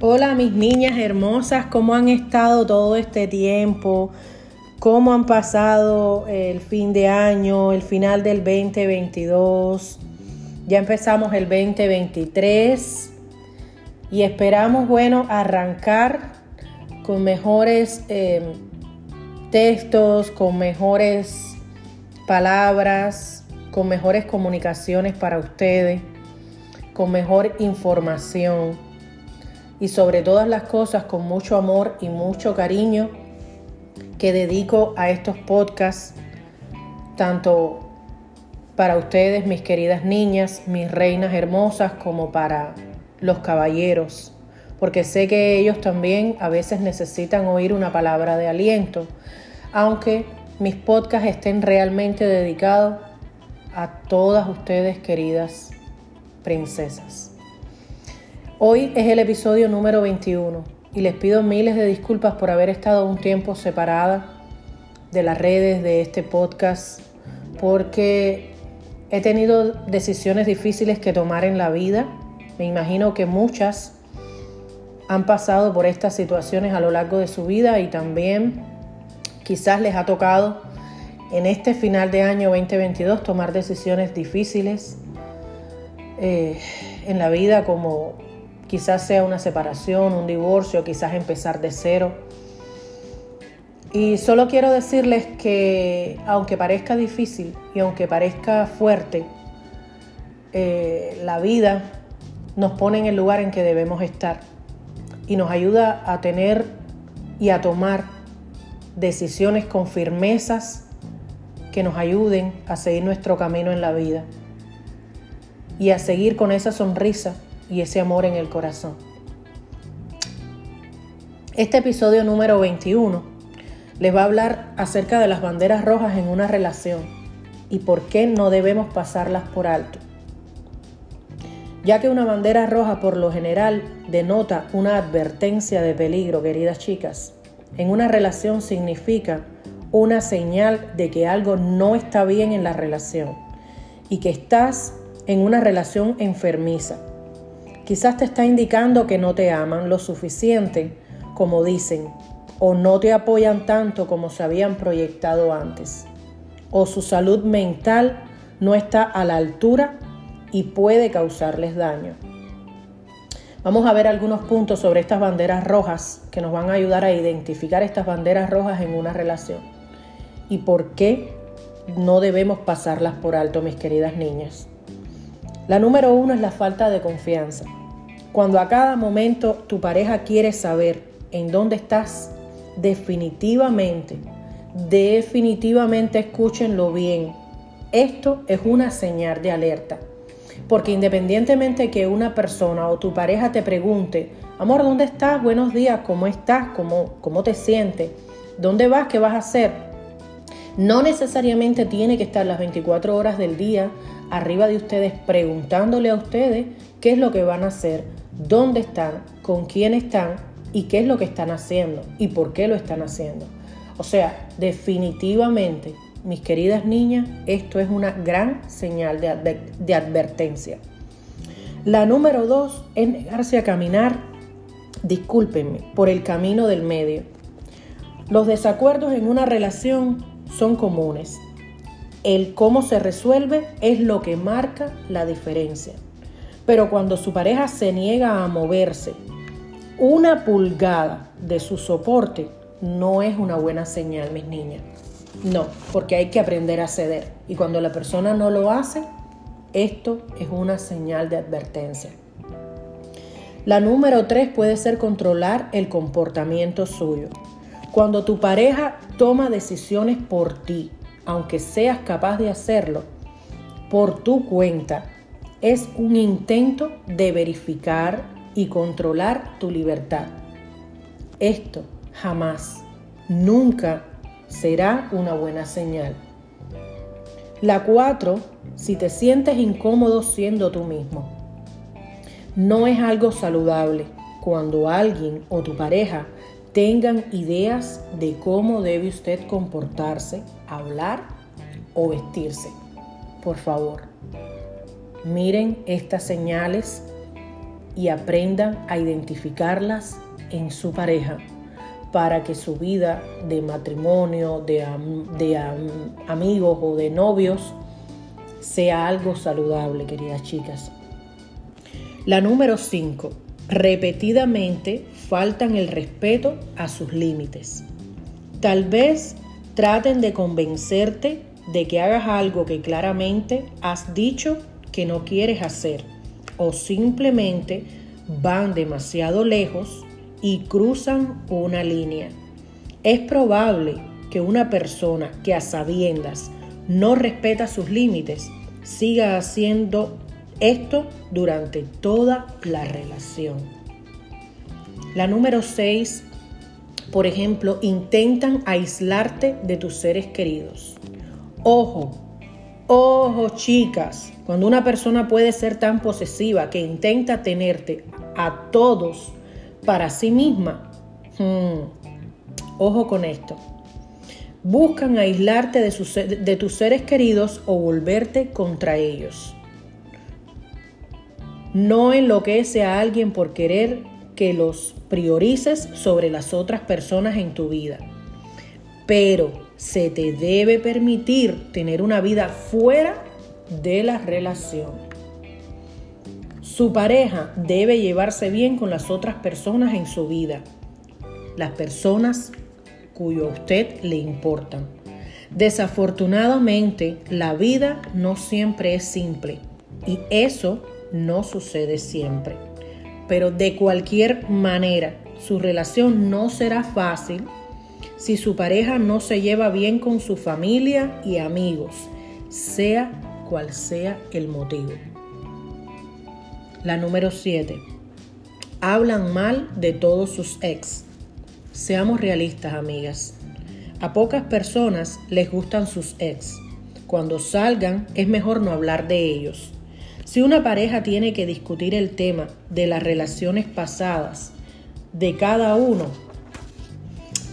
Hola mis niñas hermosas, ¿cómo han estado todo este tiempo? ¿Cómo han pasado el fin de año, el final del 2022? Ya empezamos el 2023 y esperamos, bueno, arrancar con mejores eh, textos, con mejores palabras, con mejores comunicaciones para ustedes, con mejor información y sobre todas las cosas con mucho amor y mucho cariño que dedico a estos podcasts, tanto para ustedes, mis queridas niñas, mis reinas hermosas, como para los caballeros, porque sé que ellos también a veces necesitan oír una palabra de aliento, aunque mis podcasts estén realmente dedicados a todas ustedes, queridas princesas. Hoy es el episodio número 21 y les pido miles de disculpas por haber estado un tiempo separada de las redes de este podcast porque he tenido decisiones difíciles que tomar en la vida. Me imagino que muchas han pasado por estas situaciones a lo largo de su vida y también quizás les ha tocado en este final de año 2022 tomar decisiones difíciles eh, en la vida como Quizás sea una separación, un divorcio, quizás empezar de cero. Y solo quiero decirles que aunque parezca difícil y aunque parezca fuerte, eh, la vida nos pone en el lugar en que debemos estar y nos ayuda a tener y a tomar decisiones con firmezas que nos ayuden a seguir nuestro camino en la vida y a seguir con esa sonrisa y ese amor en el corazón. Este episodio número 21 les va a hablar acerca de las banderas rojas en una relación y por qué no debemos pasarlas por alto. Ya que una bandera roja por lo general denota una advertencia de peligro, queridas chicas, en una relación significa una señal de que algo no está bien en la relación y que estás en una relación enfermiza Quizás te está indicando que no te aman lo suficiente como dicen, o no te apoyan tanto como se habían proyectado antes, o su salud mental no está a la altura y puede causarles daño. Vamos a ver algunos puntos sobre estas banderas rojas que nos van a ayudar a identificar estas banderas rojas en una relación y por qué no debemos pasarlas por alto, mis queridas niñas. La número uno es la falta de confianza. Cuando a cada momento tu pareja quiere saber en dónde estás, definitivamente, definitivamente escúchenlo bien. Esto es una señal de alerta. Porque independientemente que una persona o tu pareja te pregunte, amor, ¿dónde estás? Buenos días, ¿cómo estás? ¿Cómo, cómo te sientes? ¿Dónde vas? ¿Qué vas a hacer? No necesariamente tiene que estar las 24 horas del día arriba de ustedes preguntándole a ustedes qué es lo que van a hacer, dónde están, con quién están y qué es lo que están haciendo y por qué lo están haciendo. O sea, definitivamente, mis queridas niñas, esto es una gran señal de, de advertencia. La número dos es negarse a caminar, discúlpenme, por el camino del medio. Los desacuerdos en una relación son comunes. El cómo se resuelve es lo que marca la diferencia. Pero cuando su pareja se niega a moverse una pulgada de su soporte, no es una buena señal, mis niñas. No, porque hay que aprender a ceder. Y cuando la persona no lo hace, esto es una señal de advertencia. La número tres puede ser controlar el comportamiento suyo. Cuando tu pareja toma decisiones por ti, aunque seas capaz de hacerlo, por tu cuenta, es un intento de verificar y controlar tu libertad. Esto jamás, nunca será una buena señal. La cuatro, si te sientes incómodo siendo tú mismo. No es algo saludable cuando alguien o tu pareja tengan ideas de cómo debe usted comportarse, hablar o vestirse. Por favor, Miren estas señales y aprendan a identificarlas en su pareja para que su vida de matrimonio, de, amigos o de novios sea algo saludable, queridas chicas. La número 5. Repetidamente faltan el respeto a sus límites. Tal vez traten de convencerte de que hagas algo que claramente has dicho que no quieres hacer o simplemente van demasiado lejos y cruzan una línea. Es probable que una persona que a sabiendas no respeta sus límites siga haciendo esto durante toda la relación. La número 6, por ejemplo, intentan aislarte de tus seres queridos. Ojo, ojo chicas, cuando una persona puede ser tan posesiva que intenta tenerte a todos para sí misma, hmm, ojo con esto. Buscan aislarte de, de tus seres queridos o volverte contra ellos. No enloquece a alguien por querer que los priorices sobre las otras personas en tu vida. Pero se te debe permitir tener una vida fuera de la relación. Su pareja debe llevarse bien con las otras personas en su vida, las personas cuyo a usted le importan. Desafortunadamente, la vida no siempre es simple y eso no sucede siempre. Pero de cualquier manera, su relación no será fácil si su pareja no se lleva bien con su familia y amigos, sea cual sea el motivo. La número 7. Hablan mal de todos sus ex. Seamos realistas, amigas. A pocas personas les gustan sus ex. Cuando salgan es mejor no hablar de ellos. Si una pareja tiene que discutir el tema de las relaciones pasadas de cada uno,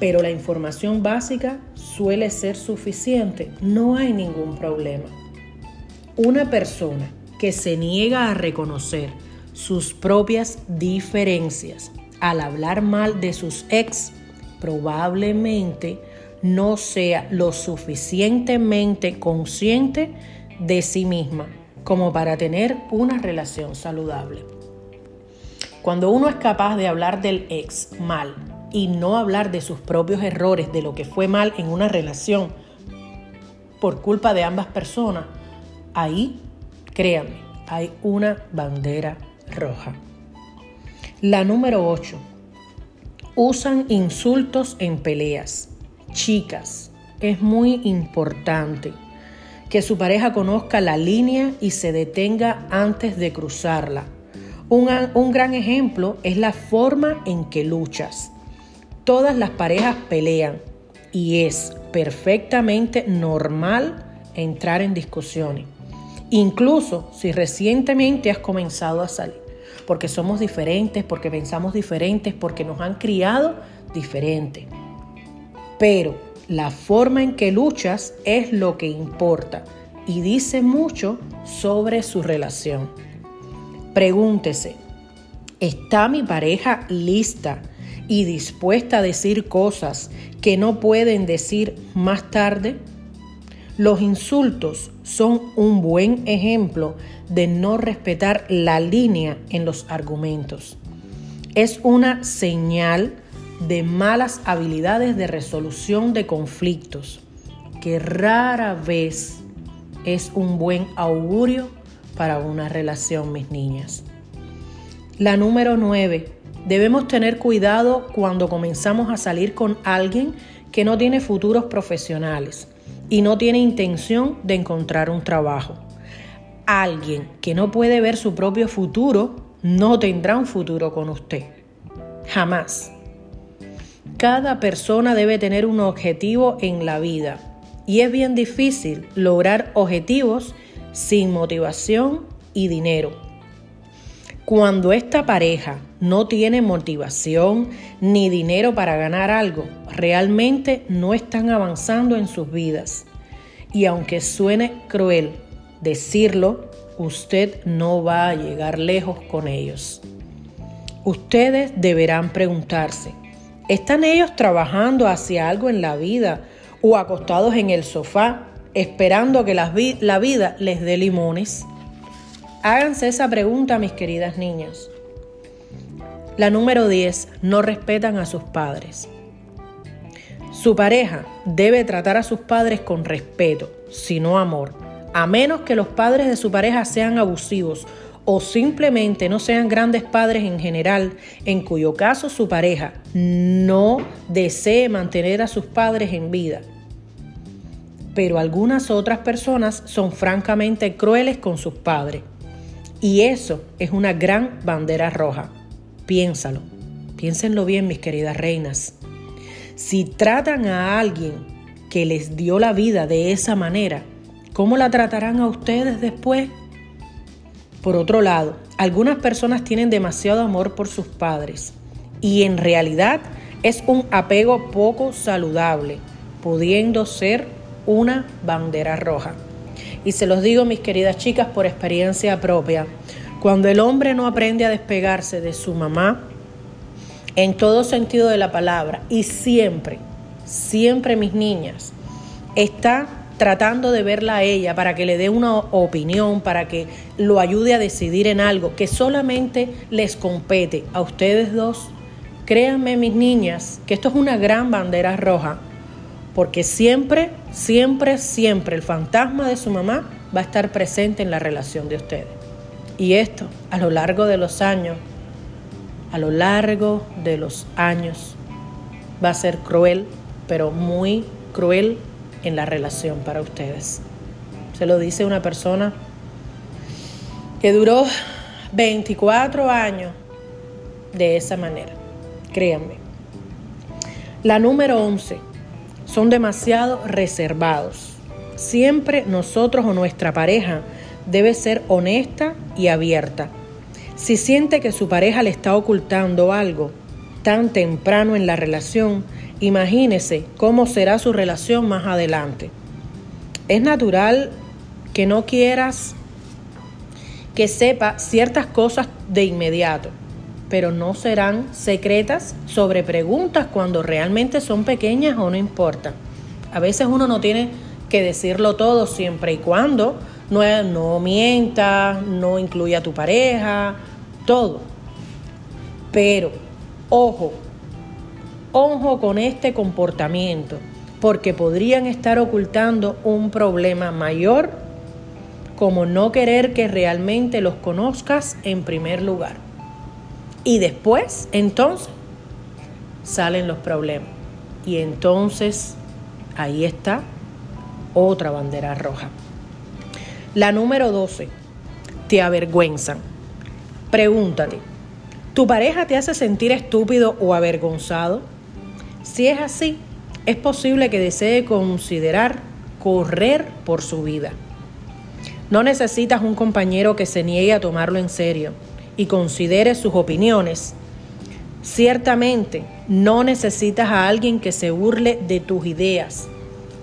pero la información básica suele ser suficiente, no hay ningún problema. Una persona que se niega a reconocer sus propias diferencias al hablar mal de sus ex, probablemente no sea lo suficientemente consciente de sí misma como para tener una relación saludable. Cuando uno es capaz de hablar del ex mal y no hablar de sus propios errores, de lo que fue mal en una relación por culpa de ambas personas, ahí Créanme, hay una bandera roja. La número 8. Usan insultos en peleas. Chicas, es muy importante que su pareja conozca la línea y se detenga antes de cruzarla. Un, un, gran ejemplo es la forma en que luchas. Todas las parejas pelean y es perfectamente normal entrar en discusiones incluso si recientemente has comenzado a salir, porque somos diferentes, porque pensamos diferentes, porque nos han criado diferente. Pero la forma en que luchas es lo que importa y dice mucho sobre su relación. Pregúntese, ¿está mi pareja lista y dispuesta a decir cosas que no pueden decir más tarde? Los insultos son un buen ejemplo de no respetar la línea en los argumentos. Es una señal de malas habilidades de resolución de conflictos, que rara vez es un buen augurio para una relación, mis niñas. La número 9. Debemos tener cuidado cuando comenzamos a salir con alguien que no tiene futuros profesionales y no tiene intención de encontrar un trabajo. Alguien que no puede ver su propio futuro no tendrá un futuro con usted. Jamás. Cada persona debe tener un objetivo en la vida y es bien difícil lograr objetivos sin motivación y dinero. Cuando esta pareja no tiene motivación ni dinero para ganar algo, realmente no están avanzando en sus vidas. Y aunque suene cruel decirlo, usted no va a llegar lejos con ellos. ustedes deberán preguntarse, ¿están ellos trabajando hacia algo en la vida o acostados en el sofá esperando que la, vida les dé limones? Háganse esa pregunta, mis queridas niñas. La número 10, no respetan a sus padres. Su pareja debe tratar a sus padres con respeto, sino amor, a menos que los padres de su pareja sean abusivos o simplemente no sean grandes padres en general, en cuyo caso su pareja no desee mantener a sus padres en vida. Pero algunas otras personas son francamente crueles con sus padres. Y eso es una gran bandera roja. Piénsalo. Piénsenlo bien, mis queridas reinas. Si tratan a alguien que les dio la vida de esa manera, ¿cómo la tratarán a ustedes después? Por otro lado, algunas personas tienen demasiado amor por sus padres y en realidad es un apego poco saludable, pudiendo ser una bandera roja. Y se los digo, mis queridas chicas, por experiencia propia, cuando el hombre no aprende a despegarse de su mamá, en todo sentido de la palabra, y siempre, siempre mis niñas, está tratando de verla a ella para que le dé una opinión, para que lo ayude a decidir en algo que solamente les compete a ustedes dos. Créanme, mis niñas, que esto es una gran bandera roja, porque siempre, siempre, siempre el fantasma de su mamá va a estar presente en la relación de ustedes. Y esto, a lo largo de los años, a lo largo de los años, va a ser cruel, pero muy cruel en la relación para ustedes. Se lo dice una persona que duró 24 años de esa manera. Créanme. La número 11. Son demasiado reservados. Siempre nosotros o nuestra pareja debe ser honesta y abierta. Si siente que su pareja le está ocultando algo tan temprano en la relación, imagínese cómo será su relación más adelante. Es natural que no quieras que sepa ciertas cosas de inmediato, pero no serán secretas sobre preguntas cuando realmente son pequeñas o no importa. A veces uno no tiene que decirlo todo siempre y cuando no, no mienta, no incluya a tu pareja, todo. Pero, ojo, ojo con este comportamiento, porque podrían estar ocultando un problema mayor, como no querer que realmente los conozcas en primer lugar. Y después, entonces, salen los problemas. Y entonces, ahí está otra bandera roja. La número 12, te avergüenzan. Pregúntate, ¿tu pareja te hace sentir estúpido o avergonzado? Si es así, es posible que desee considerar correr por su vida. No necesitas un compañero que se niegue a tomarlo en serio y considere sus opiniones. Ciertamente, no necesitas a alguien que se burle de tus ideas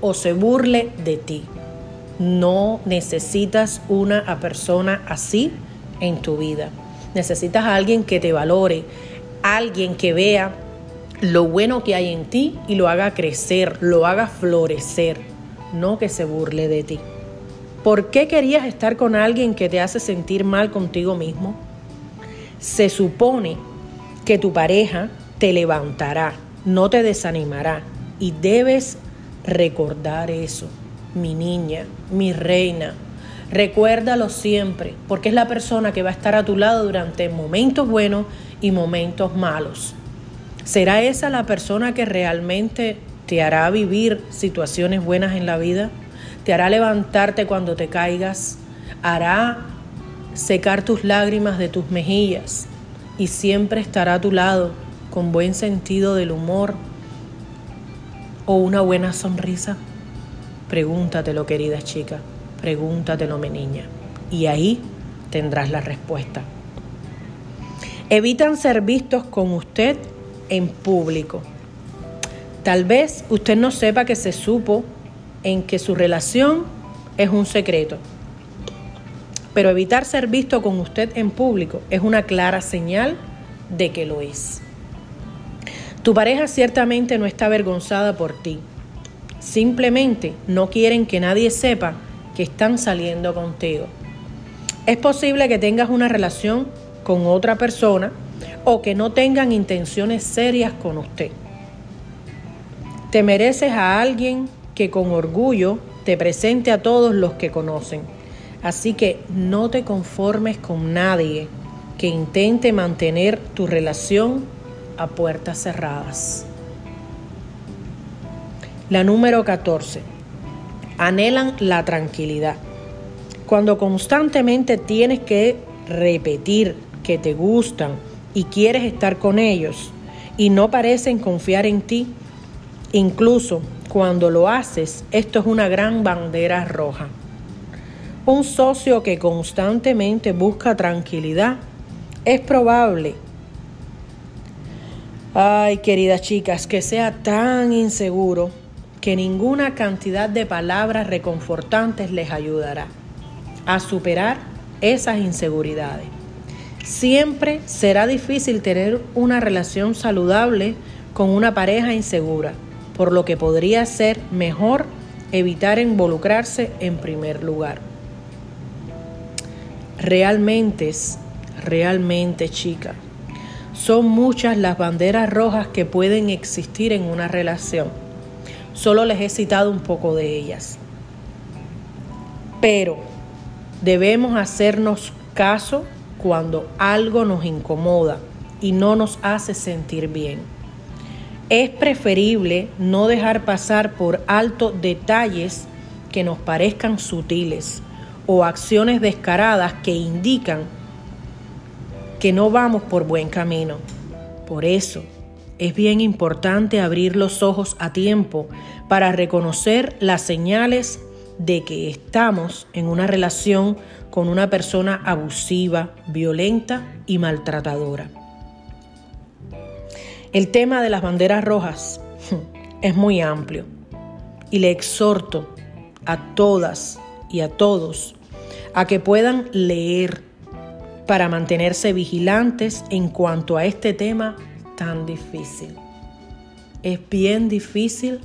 o se burle de ti. No necesitas una persona así en tu vida. Necesitas a alguien que te valore, alguien que vea lo bueno que hay en ti y lo haga crecer, lo haga florecer, no que se burle de ti. ¿Por qué querías estar con alguien que te hace sentir mal contigo mismo? Se supone que tu pareja te levantará, no te desanimará y debes recordar eso mi niña, mi reina. Recuérdalo siempre, porque es la persona que va a estar a tu lado durante momentos buenos y momentos malos. ¿Será esa la persona que realmente te hará vivir situaciones buenas en la vida? ¿Te hará levantarte cuando te caigas? ¿Hará secar tus lágrimas de tus mejillas? Y siempre estará a tu lado con buen sentido del humor o una buena sonrisa. Pregúntatelo, querida chica, pregúntatelo, mi niña, y ahí tendrás la respuesta. Evitan ser vistos con usted en público. Tal vez usted no sepa que se supo en que su relación es un secreto, pero evitar ser visto con usted en público es una clara señal de que lo es. Tu pareja ciertamente no está avergonzada por ti. Simplemente no quieren que nadie sepa que están saliendo contigo. Es posible que tengas una relación con otra persona o que no tengan intenciones serias con usted. Te mereces a alguien que con orgullo te presente a todos los que conocen. Así que no te conformes con nadie que intente mantener tu relación a puertas cerradas. La número 14. Anhelan la tranquilidad. Cuando constantemente tienes que repetir que te gustan y quieres estar con ellos y no parecen confiar en ti, incluso cuando lo haces, esto es una gran bandera roja. Un socio que constantemente busca tranquilidad es probable Ay, queridas chicas, que sea tan inseguro que ninguna cantidad de palabras reconfortantes les ayudará a superar esas inseguridades. Siempre será difícil tener una relación saludable con una pareja insegura, por lo que podría ser mejor evitar involucrarse en primer lugar. Realmente, realmente chica, son muchas las banderas rojas que pueden existir en una relación. Solo les he citado un poco de ellas. Pero debemos hacernos caso cuando algo nos incomoda y no nos hace sentir bien. Es preferible no dejar pasar por alto detalles que nos parezcan sutiles o acciones descaradas que indican que no vamos por buen camino. Por eso es bien importante abrir los ojos a tiempo para reconocer las señales de que estamos en una relación con una persona abusiva, violenta y maltratadora. El tema de las banderas rojas es muy amplio y le exhorto a todas y a todos a que puedan leer para mantenerse vigilantes en cuanto a este tema tan difícil. Es bien difícil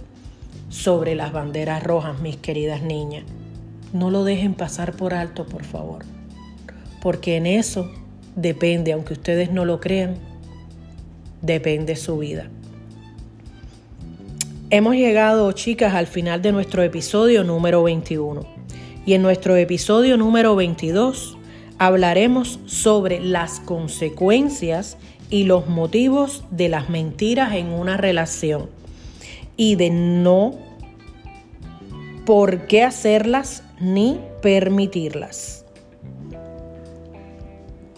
sobre las banderas rojas, mis queridas niñas. No lo dejen pasar por alto, por favor, porque en eso depende, aunque ustedes no lo crean, depende su vida. Hemos llegado, chicas, al final de nuestro episodio número 21. Y en nuestro episodio número 22 hablaremos sobre las consecuencias y los motivos de las mentiras en una relación y de no por qué hacerlas ni permitirlas.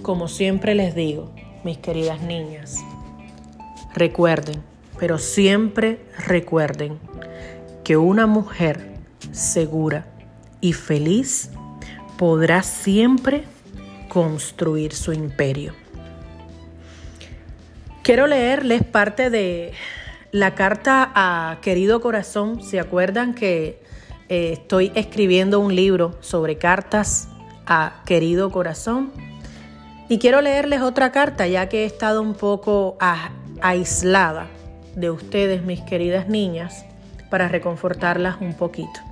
Como siempre les digo, mis queridas niñas, recuerden, pero siempre recuerden que una mujer segura y feliz podrá siempre construir su imperio. Quiero leerles parte de la carta a Querido Corazón. ¿Se acuerdan que eh, estoy escribiendo un libro sobre cartas a Querido Corazón? Y quiero leerles otra carta ya que he estado un poco aislada de ustedes, mis queridas niñas, para reconfortarlas un poquito.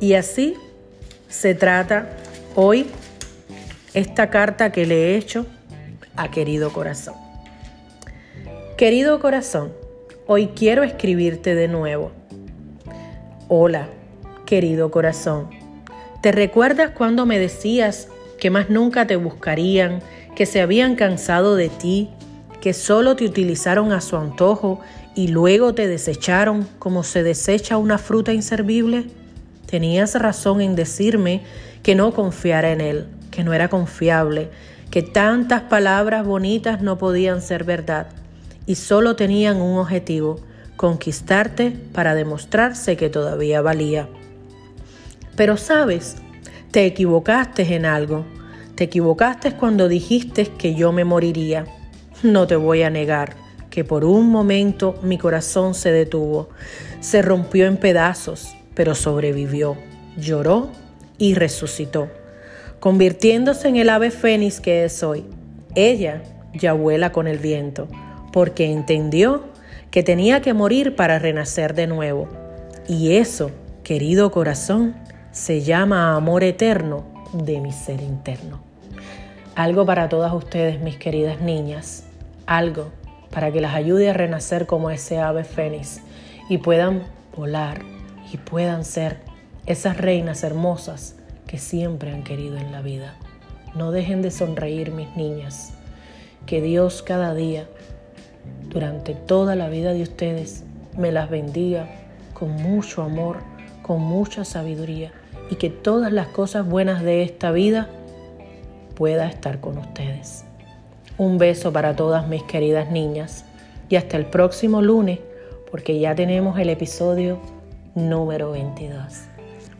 Y así se trata hoy esta carta que le he hecho a querido corazón. Querido corazón, hoy quiero escribirte de nuevo. Hola, querido corazón. ¿Te recuerdas cuando me decías que más nunca te buscarían, que se habían cansado de ti, que solo te utilizaron a su antojo y luego te desecharon como se desecha una fruta inservible? Tenías razón en decirme que no confiara en él que no era confiable, que tantas palabras bonitas no podían ser verdad y solo tenían un objetivo, conquistarte para demostrarse que todavía valía. Pero sabes, te equivocaste en algo. Te equivocaste cuando dijiste que yo me moriría. No te voy a negar que por un momento mi corazón se detuvo, se rompió en pedazos, pero sobrevivió, lloró y resucitó convirtiéndose en el ave fénix que es hoy. Ella ya vuela con el viento, porque entendió que tenía que morir para renacer de nuevo. Y eso, querido corazón, se llama amor eterno de mi ser interno. Algo para todas ustedes, mis queridas niñas, algo para que las ayude a renacer como ese ave fénix y puedan volar y puedan ser esas reinas hermosas que siempre han querido en la vida. No dejen de sonreír, mis niñas. Que Dios cada día, durante toda la vida de ustedes, me las bendiga con mucho amor, con mucha sabiduría y que todas las cosas buenas de esta vida pueda estar con ustedes. Un beso para todas mis queridas niñas y hasta el próximo lunes porque ya tenemos el episodio número 22.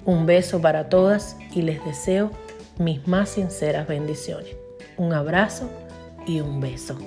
Un beso para todas y les deseo mis más sinceras bendiciones. Un abrazo y un beso.